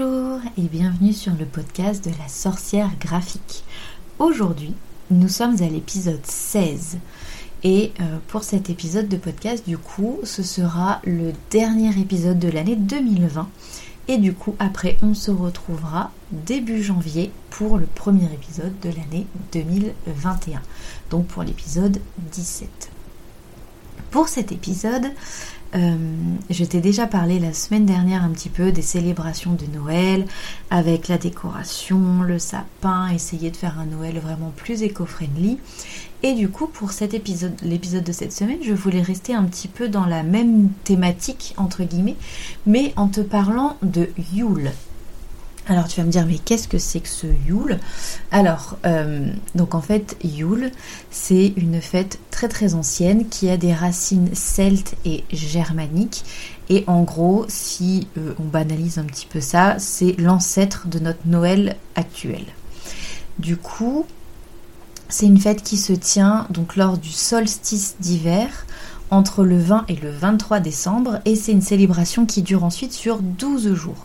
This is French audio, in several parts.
Bonjour et bienvenue sur le podcast de la sorcière graphique. Aujourd'hui, nous sommes à l'épisode 16 et euh, pour cet épisode de podcast, du coup, ce sera le dernier épisode de l'année 2020 et du coup, après, on se retrouvera début janvier pour le premier épisode de l'année 2021, donc pour l'épisode 17. Pour cet épisode, euh, je t'ai déjà parlé la semaine dernière un petit peu des célébrations de Noël avec la décoration, le sapin, essayer de faire un Noël vraiment plus éco-friendly. Et du coup, pour cet épisode, l'épisode de cette semaine, je voulais rester un petit peu dans la même thématique entre guillemets, mais en te parlant de Yule. Alors tu vas me dire mais qu'est-ce que c'est que ce Yule? Alors euh, donc en fait Yule c'est une fête très très ancienne qui a des racines celtes et germaniques et en gros si euh, on banalise un petit peu ça c'est l'ancêtre de notre Noël actuel. Du coup c'est une fête qui se tient donc lors du solstice d'hiver entre le 20 et le 23 décembre et c'est une célébration qui dure ensuite sur 12 jours.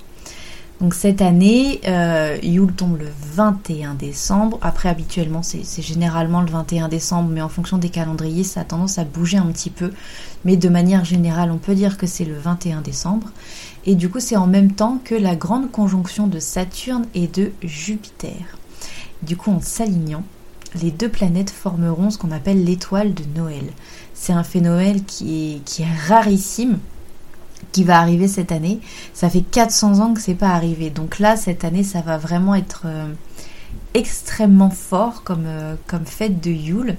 Donc cette année, euh, Yule tombe le 21 décembre. Après, habituellement, c'est généralement le 21 décembre, mais en fonction des calendriers, ça a tendance à bouger un petit peu. Mais de manière générale, on peut dire que c'est le 21 décembre. Et du coup, c'est en même temps que la grande conjonction de Saturne et de Jupiter. Du coup, en s'alignant, les deux planètes formeront ce qu'on appelle l'étoile de Noël. C'est un phénomène qui est, qui est rarissime qui va arriver cette année. Ça fait 400 ans que c'est pas arrivé. Donc là, cette année, ça va vraiment être euh, extrêmement fort comme, euh, comme fête de Yule.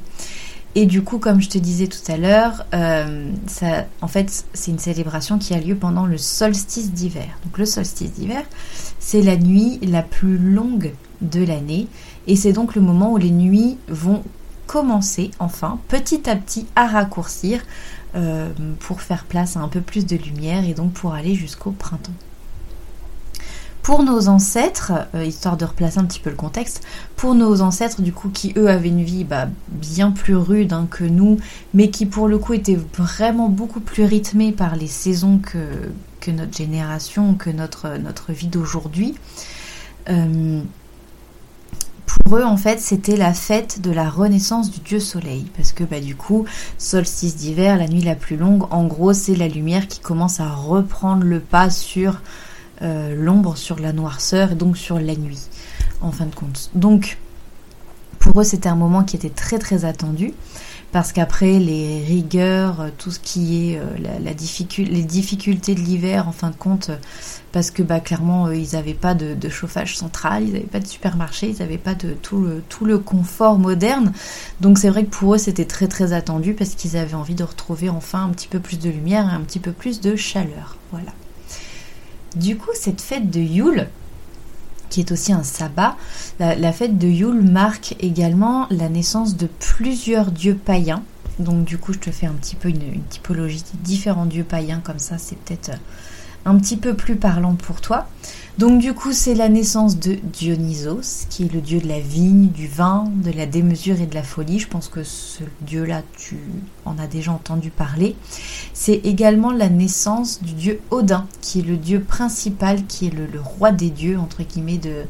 Et du coup, comme je te disais tout à l'heure, euh, en fait, c'est une célébration qui a lieu pendant le solstice d'hiver. Donc le solstice d'hiver, c'est la nuit la plus longue de l'année. Et c'est donc le moment où les nuits vont commencer, enfin, petit à petit, à raccourcir euh, pour faire place à un peu plus de lumière et donc pour aller jusqu'au printemps. Pour nos ancêtres, euh, histoire de replacer un petit peu le contexte, pour nos ancêtres du coup qui eux avaient une vie bah, bien plus rude hein, que nous, mais qui pour le coup étaient vraiment beaucoup plus rythmés par les saisons que, notre génération, que notre, notre vie d'aujourd'hui, euh, pour eux, en fait, c'était la fête de la renaissance du dieu soleil. Parce que, bah, du coup, solstice d'hiver, la nuit la plus longue, en gros, c'est la lumière qui commence à reprendre le pas sur euh, l'ombre, sur la noirceur et donc sur la nuit, en fin de compte. Donc, pour eux, c'était un moment qui était très très attendu parce qu'après les rigueurs, euh, tout ce qui est euh, les difficultés de l'hiver, en fin de compte, euh, parce que bah, clairement ils n'avaient pas de, chauffage central, ils n'avaient pas de supermarché, ils n'avaient pas de tout le, tout le confort moderne. Donc c'est vrai que pour eux c'était très très attendu parce qu'ils avaient envie de retrouver enfin un petit peu plus de lumière et un petit peu plus de chaleur. Voilà. Du coup cette fête de Yule, qui est aussi un sabbat. La, fête de Yule marque également la naissance de plusieurs dieux païens. Donc du coup, je te fais un petit peu une, typologie de différents dieux païens, comme ça c'est peut-être un petit peu plus parlant pour toi. Donc du coup, c'est la naissance de Dionysos, qui est le dieu de la vigne, du vin, de la démesure et de la folie. Je pense que ce dieu-là, tu en as déjà entendu parler. C'est également la naissance du dieu Odin, qui est le dieu principal, qui est le, roi des dieux, entre guillemets, de,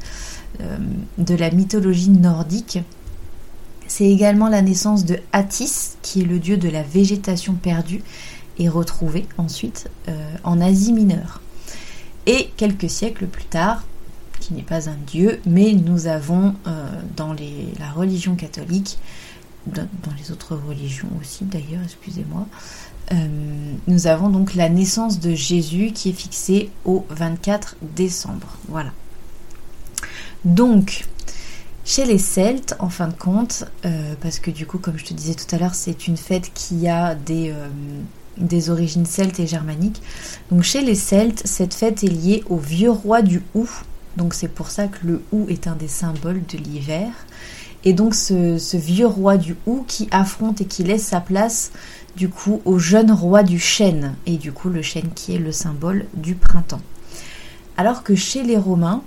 euh, de la mythologie nordique. C'est également la naissance de Attis, qui est le dieu de la végétation perdue et retrouvée ensuite euh, en Asie mineure. Et quelques siècles plus tard, qui n'est pas un dieu, mais nous avons euh, dans la religion catholique, dans, les autres religions aussi d'ailleurs, excusez-moi, euh, nous avons donc la naissance de Jésus qui est fixée au 24 décembre. Voilà. Donc, chez les Celtes, en fin de compte, euh, parce que du coup, comme je te disais tout à l'heure, c'est une fête qui a des, des origines celtes et germaniques. Donc chez les Celtes, cette fête est liée au vieux roi du Hou. Donc c'est pour ça que le Hou est un des symboles de l'hiver. Et donc ce, vieux roi du Hou qui affronte et qui laisse sa place du coup au jeune roi du chêne. Et du coup le chêne qui est le symbole du printemps. Alors que chez les Romains,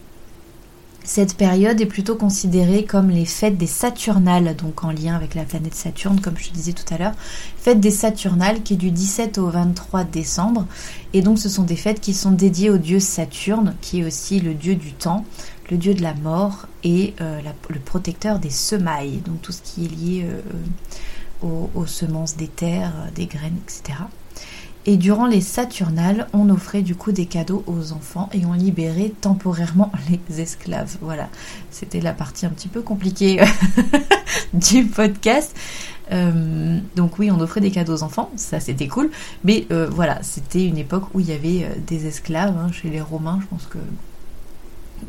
Cette période est plutôt considérée comme les fêtes des Saturnales, donc en lien avec la planète Saturne, comme je te disais tout à l'heure. Fête des Saturnales qui est du 17 au 23 décembre. Et donc ce sont des fêtes qui sont dédiées au dieu Saturne, qui est aussi le dieu du temps, le dieu de la mort et euh, le protecteur des semailles, donc tout ce qui est lié euh, aux, aux, semences des terres, des graines, etc. Et durant les Saturnales, on offrait du coup des cadeaux aux enfants et on libérait temporairement les esclaves. Voilà, c'était la partie un petit peu compliquée du podcast. Euh, donc oui, on offrait des cadeaux aux enfants, ça c'était cool. Mais euh, voilà, c'était une époque où il y avait euh, des esclaves hein, chez les Romains. Je pense que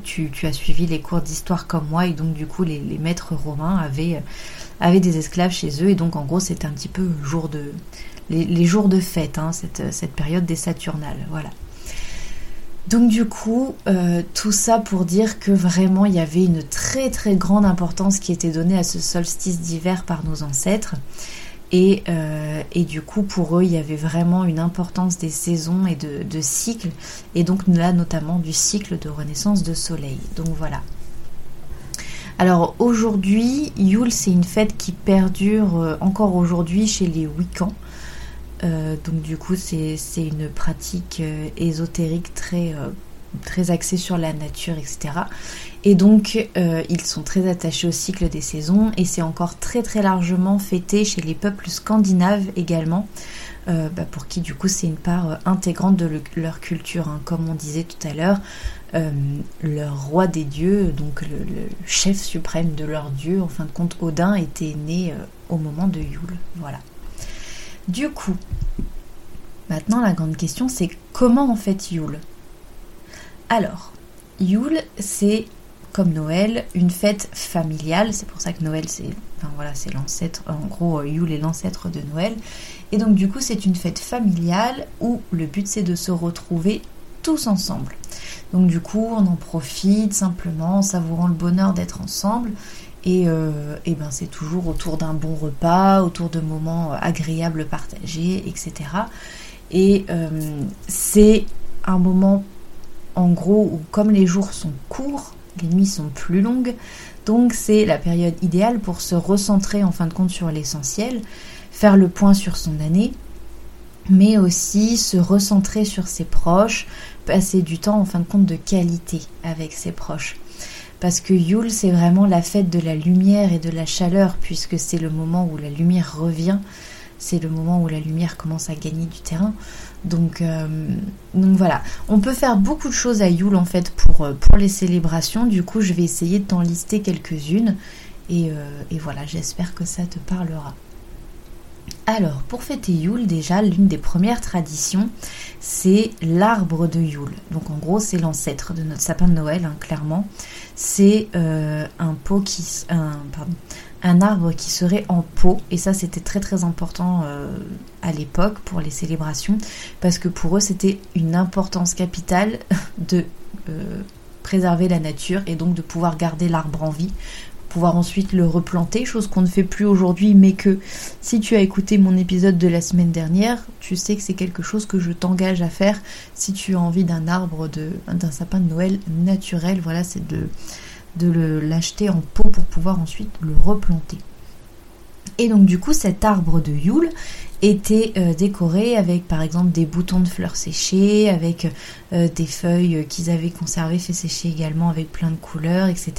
tu, as suivi les cours d'histoire comme moi et donc du coup les, maîtres romains avaient, avaient des esclaves chez eux et donc en gros c'était un petit peu jour de les, jours de fête, hein, cette, période des Saturnales. Voilà. Donc du coup, euh, tout ça pour dire que vraiment il y avait une très très grande importance qui était donnée à ce solstice d'hiver par nos ancêtres. Et, euh, du coup, pour eux, il y avait vraiment une importance des saisons et de, de cycles, et donc là notamment du cycle de renaissance de soleil. Donc voilà. Alors aujourd'hui, Yule, c'est une fête qui perdure euh, encore aujourd'hui chez les Wiccans. Euh, donc du coup, c'est une pratique euh, ésotérique très, euh, très axée sur la nature, etc. Et donc, ils sont très attachés au cycle des saisons et c'est encore très très largement fêté chez les peuples scandinaves également. Bah, pour qui du coup c'est une part intégrante de leur culture. Hein. Comme on disait tout à l'heure, leur roi des dieux, donc le, le, chef suprême de leur dieu, en fin de compte Odin, était né au moment de Yule. Voilà. Du coup, maintenant la grande question c'est comment on fait Yule? Alors, Yule c'est comme Noël, une fête familiale, c'est pour ça que Noël c'est enfin voilà, c'est l'ancêtre en gros Yule est l'ancêtre de Noël. Et donc du coup, c'est une fête familiale où le but c'est de se retrouver tous ensemble. Donc du coup, on en profite simplement en savourant le bonheur d'être ensemble euh, et, ben c'est toujours autour d'un bon repas, autour de moments agréables partagés, etc. Et euh, c'est un moment, en gros, où comme les jours sont courts, les nuits sont plus longues, donc c'est la période idéale pour se recentrer en fin de compte sur l'essentiel, faire le point sur son année, mais aussi se recentrer sur ses proches, passer du temps en fin de compte de qualité avec ses proches parce que Yule c'est vraiment la fête de la lumière et de la chaleur puisque c'est le moment où la lumière revient, c'est le moment où la lumière commence à gagner du terrain. Donc, euh, voilà, on peut faire beaucoup de choses à Yule en fait pour, euh, pour les célébrations. Du coup, je vais essayer de t'en lister quelques-unes et, euh, et voilà, j'espère que ça te parlera. Alors, pour fêter Yule, déjà, l'une des premières traditions, c'est l'arbre de Yule. Donc, en gros, c'est l'ancêtre de notre sapin de Noël, hein, clairement. C'est euh, un pot qui, un, arbre qui serait en pot. Et ça, c'était très très important euh, à l'époque pour les célébrations, parce que pour eux, c'était une importance capitale de euh, préserver la nature et donc de pouvoir garder l'arbre en vie pouvoir ensuite le replanter, chose qu'on ne fait plus aujourd'hui, mais que si tu as écouté mon épisode de la semaine dernière, tu sais que c'est quelque chose que je t'engage à faire si tu as envie d'un arbre, d'un sapin de Noël naturel, voilà, c'est de, de l'acheter en pot pour pouvoir ensuite le replanter. Et donc du coup cet arbre de Yule était euh, décoré avec par exemple des boutons de fleurs séchées, avec euh, des feuilles qu'ils avaient conservées, fait sécher également avec plein de couleurs, etc.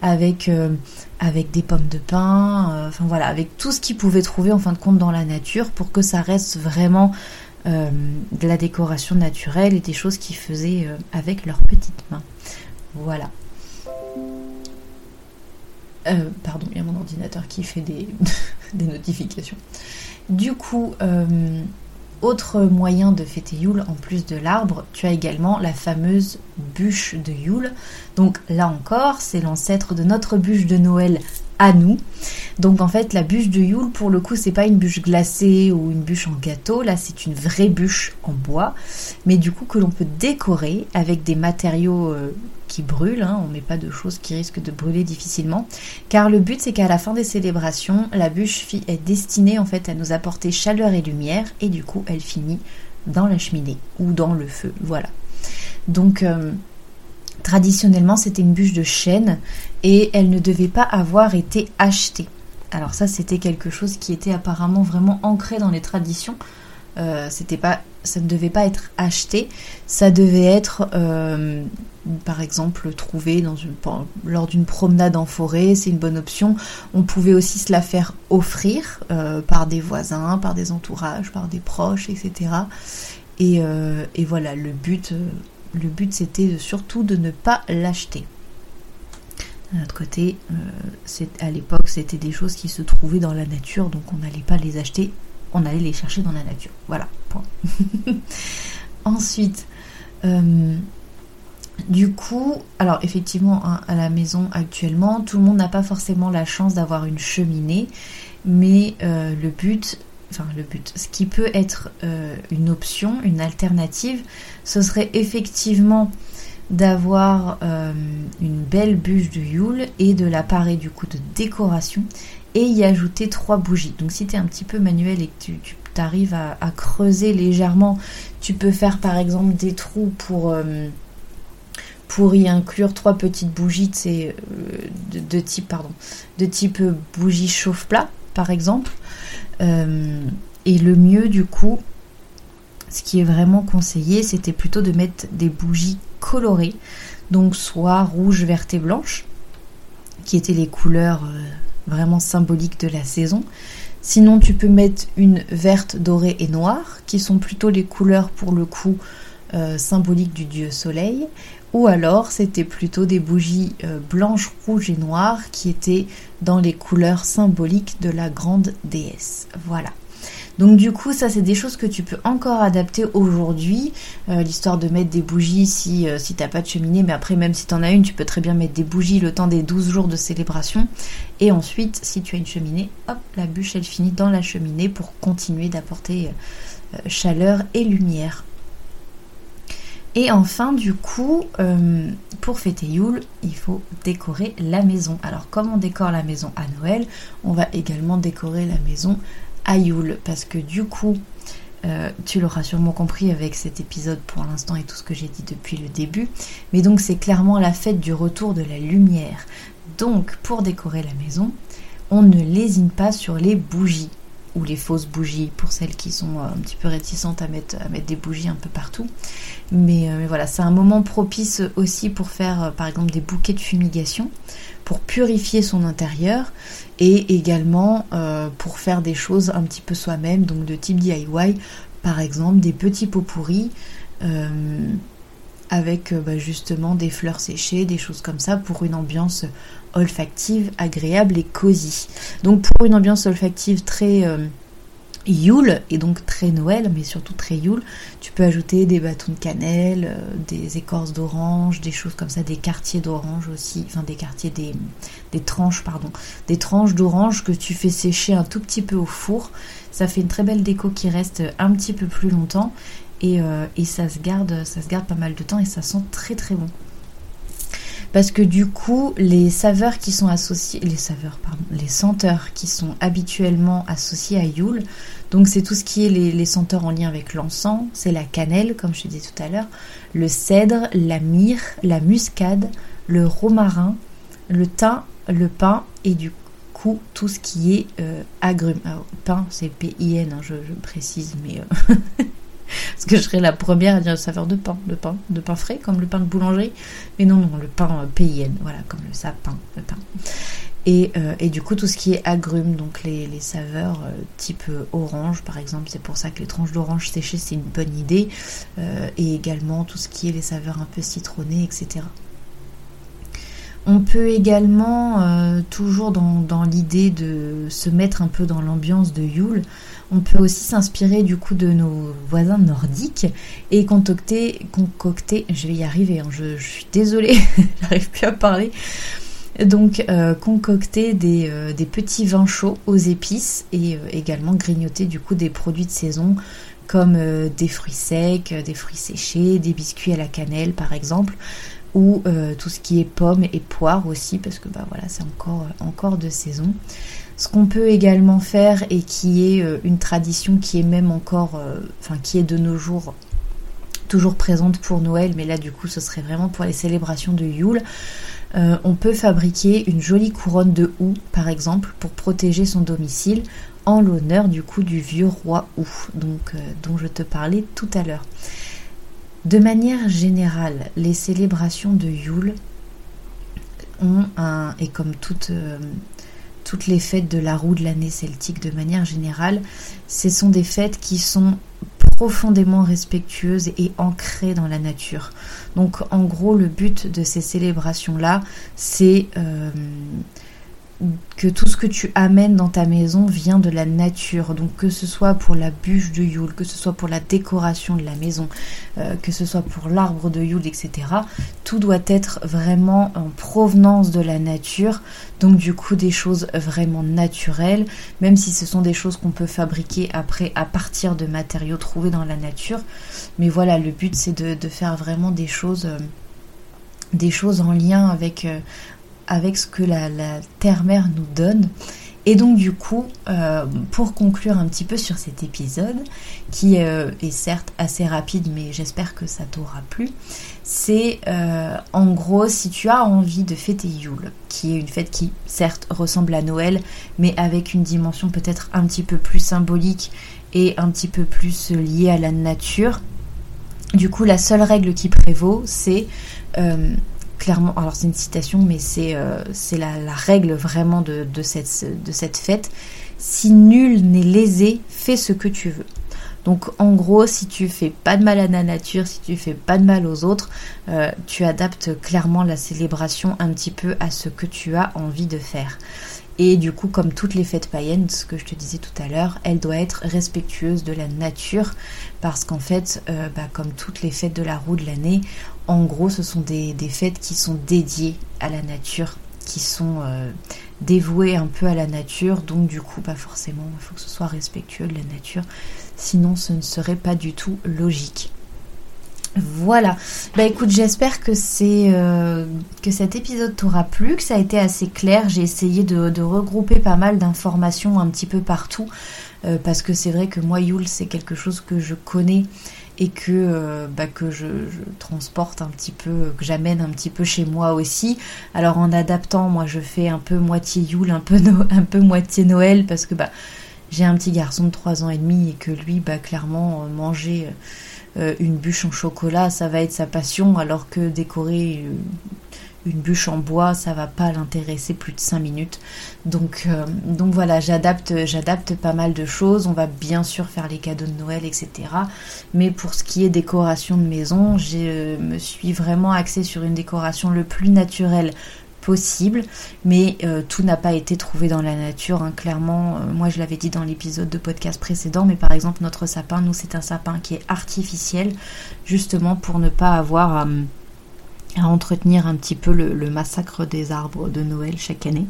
Avec, euh, avec des pommes de pin, enfin voilà, avec tout ce qu'ils pouvaient trouver en fin de compte dans la nature pour que ça reste vraiment de la décoration naturelle et des choses qu'ils faisaient avec leurs petites mains. Voilà. Pardon, il y a mon ordinateur qui fait des, des notifications. Du coup, euh, autre moyen de fêter Yule, en plus de l'arbre, tu as également la fameuse bûche de Yule. Donc là encore, c'est l'ancêtre de notre bûche de Noël nous. Donc en fait, la bûche de Yule, pour le coup, c'est pas une bûche glacée ou une bûche en gâteau. Là, c'est une vraie bûche en bois, mais du coup que l'on peut décorer avec des matériaux euh, qui brûlent. Hein. On met pas de choses qui risquent de brûler difficilement, car le but c'est qu'à la fin des célébrations, la bûche est destinée en fait à nous apporter chaleur et lumière, et du coup, elle finit dans la cheminée ou dans le feu. Voilà. Donc euh, Traditionnellement, c'était une bûche de chêne et elle ne devait pas avoir été achetée. Alors ça, c'était quelque chose qui était apparemment vraiment ancré dans les traditions. Euh, pas, ça ne devait pas être acheté, ça devait être, euh, par exemple, trouvé lors d'une promenade en forêt, c'est une bonne option. On pouvait aussi se la faire offrir euh, par des voisins, par des entourages, par des proches, etc. Et, et voilà, le but, le but c'était surtout de ne pas l'acheter. D'un autre côté, à l'époque, c'était des choses qui se trouvaient dans la nature, donc on n'allait pas les acheter on allait les chercher dans la nature. Voilà, point. Ensuite, euh, du coup, alors effectivement, hein, à la maison actuellement, tout le monde n'a pas forcément la chance d'avoir une cheminée, mais euh, le but, enfin le but, ce qui peut être euh, une option, une alternative, ce serait effectivement d'avoir une belle bûche de Yule et de l'appareil du coup de décoration et y ajouter trois bougies. Donc si tu es un petit peu manuel et que tu, arrives à, creuser légèrement, tu peux faire par exemple des trous pour, euh, pour y inclure trois petites bougies euh, de, type pardon, de type bougie chauffe-plat par exemple. Euh, et le mieux du coup, ce qui est vraiment conseillé, c'était plutôt de mettre des bougies colorées, donc soit rouge, verte et blanche, qui étaient les couleurs vraiment symbolique de la saison. Sinon, tu peux mettre une verte, dorée et noire, qui sont plutôt les couleurs pour le coup euh, symboliques du dieu soleil. Ou alors, c'était plutôt des bougies euh, blanches, rouges et noires qui étaient dans les couleurs symboliques de la grande déesse. Voilà. Donc du coup, ça c'est des choses que tu peux encore adapter aujourd'hui. Euh, l'histoire de mettre des bougies si, euh, si t'as pas de cheminée, mais après même si t'en as une, tu peux très bien mettre des bougies le temps des 12 jours de célébration. Et ensuite, si tu as une cheminée, hop, la bûche elle finit dans la cheminée pour continuer d'apporter chaleur et lumière. Et enfin, du coup, pour fêter Yule, il faut décorer la maison. Alors, comme on décore la maison à Noël, on va également décorer la maison Ayoul, parce que du coup, euh, tu l'auras sûrement compris avec cet épisode pour l'instant et tout ce que j'ai dit depuis le début, mais donc c'est clairement la fête du retour de la lumière. Donc pour décorer la maison, on ne lésine pas sur les bougies ou les fausses bougies pour celles qui sont euh, un petit peu réticentes à mettre, à des bougies un peu partout. Mais, euh, voilà, c'est un moment propice aussi pour faire par exemple des bouquets de fumigation, pour purifier son intérieur et également euh, pour faire des choses un petit peu soi-même, donc de type DIY, par exemple des petits pots pourris euh, avec euh, bah, justement des fleurs séchées, des choses comme ça pour une ambiance olfactive, agréable et cosy. Donc pour une ambiance olfactive très Yule et donc très Noël, mais surtout très Yule. Tu peux ajouter des bâtons de cannelle, euh, des écorces d'orange, des choses comme ça, des quartiers d'orange aussi, enfin des quartiers, des, des tranches, pardon, des tranches d'orange que tu fais sécher un tout petit peu au four. Ça fait une très belle déco qui reste un petit peu plus longtemps et, euh, et ça se garde, ça se garde pas mal de temps et ça sent très très bon parce que du coup les saveurs qui sont associées, les saveurs pardon, les senteurs qui sont habituellement associées à Yule, donc c'est tout ce qui est les, senteurs en lien avec l'encens, c'est la cannelle comme je te disais tout à l'heure, le cèdre, la myrrhe, la muscade, le romarin, le thym, le pain et du coup tout ce qui est euh, agrumes. Alors pain c'est P-I-N, hein, je, précise, mais euh, Parce que je serais la première à dire saveur de pain, de pain, de pain frais, comme le pain de boulangerie. Mais non, non, le pain euh, PIN, voilà, comme le sapin, le pain. Et, euh, et, du coup, tout ce qui est agrumes, donc les, saveurs euh, type orange, par exemple, c'est pour ça que les tranches d'orange séchées, c'est une bonne idée. et également tout ce qui est les saveurs un peu citronnées, etc. On peut également, toujours dans, l'idée de se mettre un peu dans l'ambiance de Yule, on peut aussi s'inspirer du coup de nos voisins nordiques et concocter, concocter je vais y arriver, hein, je, suis désolée, j'arrive plus à parler. Donc euh, concocter euh, des, petits vins chauds aux épices et euh, également grignoter du coup des produits de saison comme des fruits secs, des fruits séchés, des biscuits à la cannelle par exemple, ou tout ce qui est pommes et poires aussi parce que bah voilà c'est encore, encore de saison. Ce qu'on peut également faire et qui est euh, une tradition qui est même encore, euh, qui est de nos jours toujours présente pour Noël, mais là du coup ce serait vraiment pour les célébrations de Yule. Euh, on peut fabriquer une jolie couronne de houx, par exemple, pour protéger son domicile, en l'honneur du coup du vieux roi Hou, donc, euh, dont je te parlais tout à l'heure. De manière générale, les célébrations de Yule ont un, et comme toutes, euh, toutes les fêtes de la roue de l'année celtique de manière générale, ce sont des fêtes qui sont profondément respectueuses et ancrées dans la nature. Donc en gros, le but de ces célébrations-là, c'est euh, que tout ce que tu amènes dans ta maison vient de la nature. Donc que ce soit pour la bûche de Yule, que ce soit pour la décoration de la maison, euh, que ce soit pour l'arbre de Yule, etc. Tout doit être vraiment en provenance de la nature. Donc du coup des choses vraiment naturelles, même si ce sont des choses qu'on peut fabriquer après à partir de matériaux trouvés dans la nature. Mais voilà, le but c'est de, faire vraiment des choses... Euh, des choses en lien avec, euh, avec ce que la, terre-mère nous donne. Et donc du coup, euh, pour conclure un petit peu sur cet épisode, qui euh, est certes assez rapide, mais j'espère que ça t'aura plu, c'est euh, en gros si tu as envie de fêter Yule, qui est une fête qui certes ressemble à Noël, mais avec une dimension peut-être un petit peu plus symbolique et un petit peu plus liée à la nature. Du coup, la seule règle qui prévaut, c'est clairement, alors c'est une citation, mais c'est euh, la, règle vraiment de, cette, fête. Si nul n'est lésé, fais ce que tu veux. Donc en gros, si tu fais pas de mal à la nature, si tu fais pas de mal aux autres, euh, tu adaptes clairement la célébration un petit peu à ce que tu as envie de faire. Et du coup, comme toutes les fêtes païennes, ce que je te disais tout à l'heure, elle doit être respectueuse de la nature, parce qu'en fait, euh, bah, comme toutes les fêtes de la roue de l'année, en gros, ce sont des, fêtes qui sont dédiées à la nature, qui sont euh, dévouées un peu à la nature, donc du coup, pas forcément, il faut que ce soit respectueux de la nature, sinon ce ne serait pas du tout logique. Voilà. Bah écoute, j'espère que c'est euh, que cet épisode t'aura plu, que ça a été assez clair. J'ai essayé de, regrouper pas mal d'informations un petit peu partout euh, parce que c'est vrai que moi Yule c'est quelque chose que je connais et que euh, bah, que je, transporte un petit peu, que j'amène un petit peu chez moi aussi. Alors en adaptant, moi je fais un peu moitié Yule, un peu un peu moitié Noël parce que bah j'ai un petit garçon de 3 ans et demi et que lui bah clairement manger euh, une bûche en chocolat, ça va être sa passion, alors que décorer euh, une bûche en bois, ça va pas l'intéresser plus de 5 minutes. Donc, euh, donc voilà, j'adapte, j'adapte pas mal de choses. On va bien sûr faire les cadeaux de Noël, etc. Mais pour ce qui est décoration de maison, je me suis vraiment axée sur une décoration le plus naturelle possible, mais euh, tout n'a pas été trouvé dans la nature. Hein. Clairement, euh, moi je l'avais dit dans l'épisode de podcast précédent, mais par exemple notre sapin, nous c'est un sapin qui est artificiel, justement pour ne pas avoir à, entretenir un petit peu le, massacre des arbres de Noël chaque année.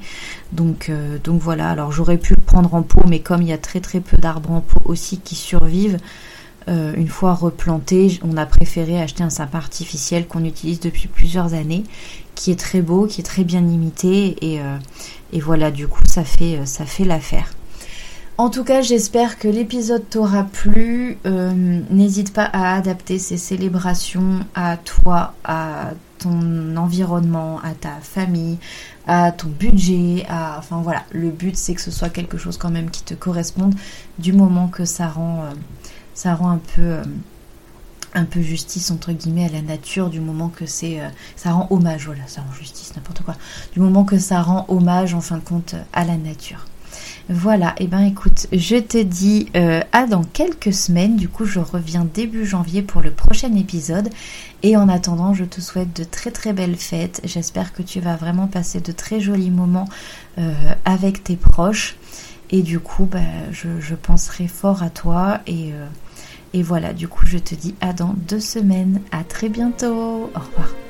Donc, euh, donc voilà, alors j'aurais pu le prendre en pot, mais comme il y a très très peu d'arbres en pot aussi qui survivent, euh, une fois replanté, on a préféré acheter un sapin artificiel qu'on utilise depuis plusieurs années, qui est très beau, qui est très bien imité, et, euh, voilà, du coup, ça fait, ça fait l'affaire. En tout cas, j'espère que l'épisode t'aura plu. N'hésite pas à adapter ces célébrations à toi, à ton environnement, à ta famille, à ton budget, à enfin voilà, le but c'est que ce soit quelque chose quand même qui te corresponde du moment que ça rend rend un peu euh, un peu justice entre guillemets à la nature du moment que c'est euh, ça rend hommage voilà ça rend justice n'importe quoi. Du moment que ça rend hommage en fin de compte à la nature voilà et eh ben écoute je te dis euh, à dans quelques semaines du coup je reviens début janvier pour le prochain épisode et en attendant je te souhaite de très très belles fêtes j'espère que tu vas vraiment passer de très jolis moments avec tes proches et du coup bah, je, penserai fort à toi et et voilà, du coup, je te dis à dans deux semaines. À très bientôt. Au revoir.